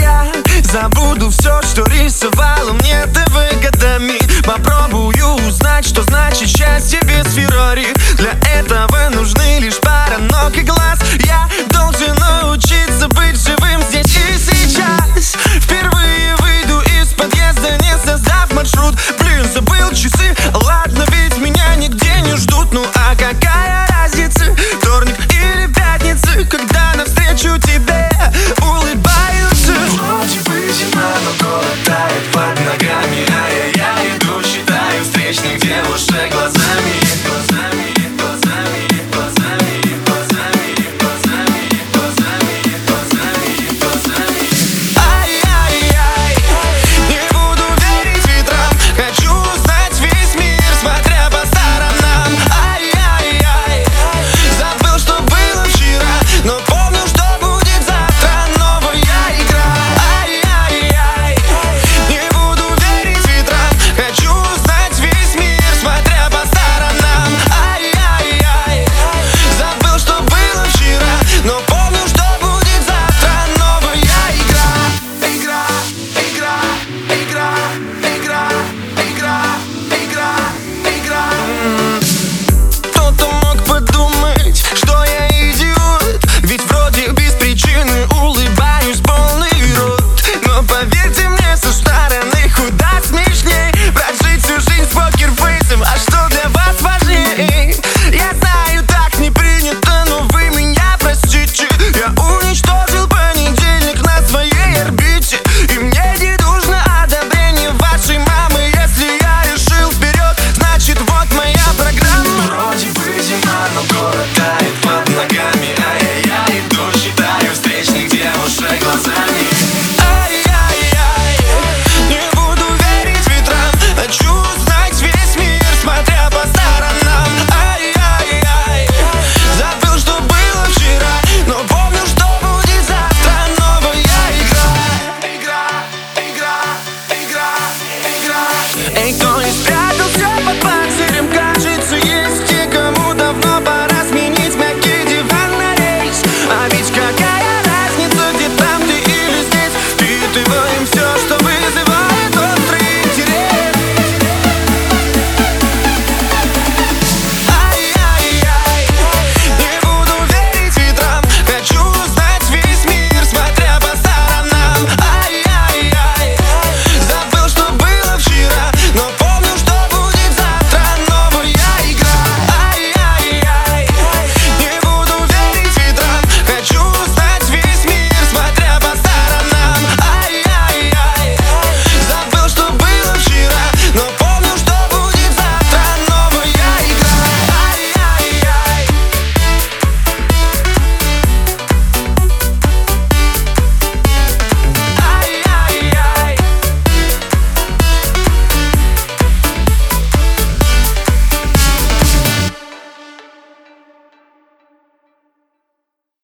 Я забуду все, что рисовало мне ты годами Попробую узнать, что значит счастье без Феррари. Для этого нужны лишь пара ног и глаз.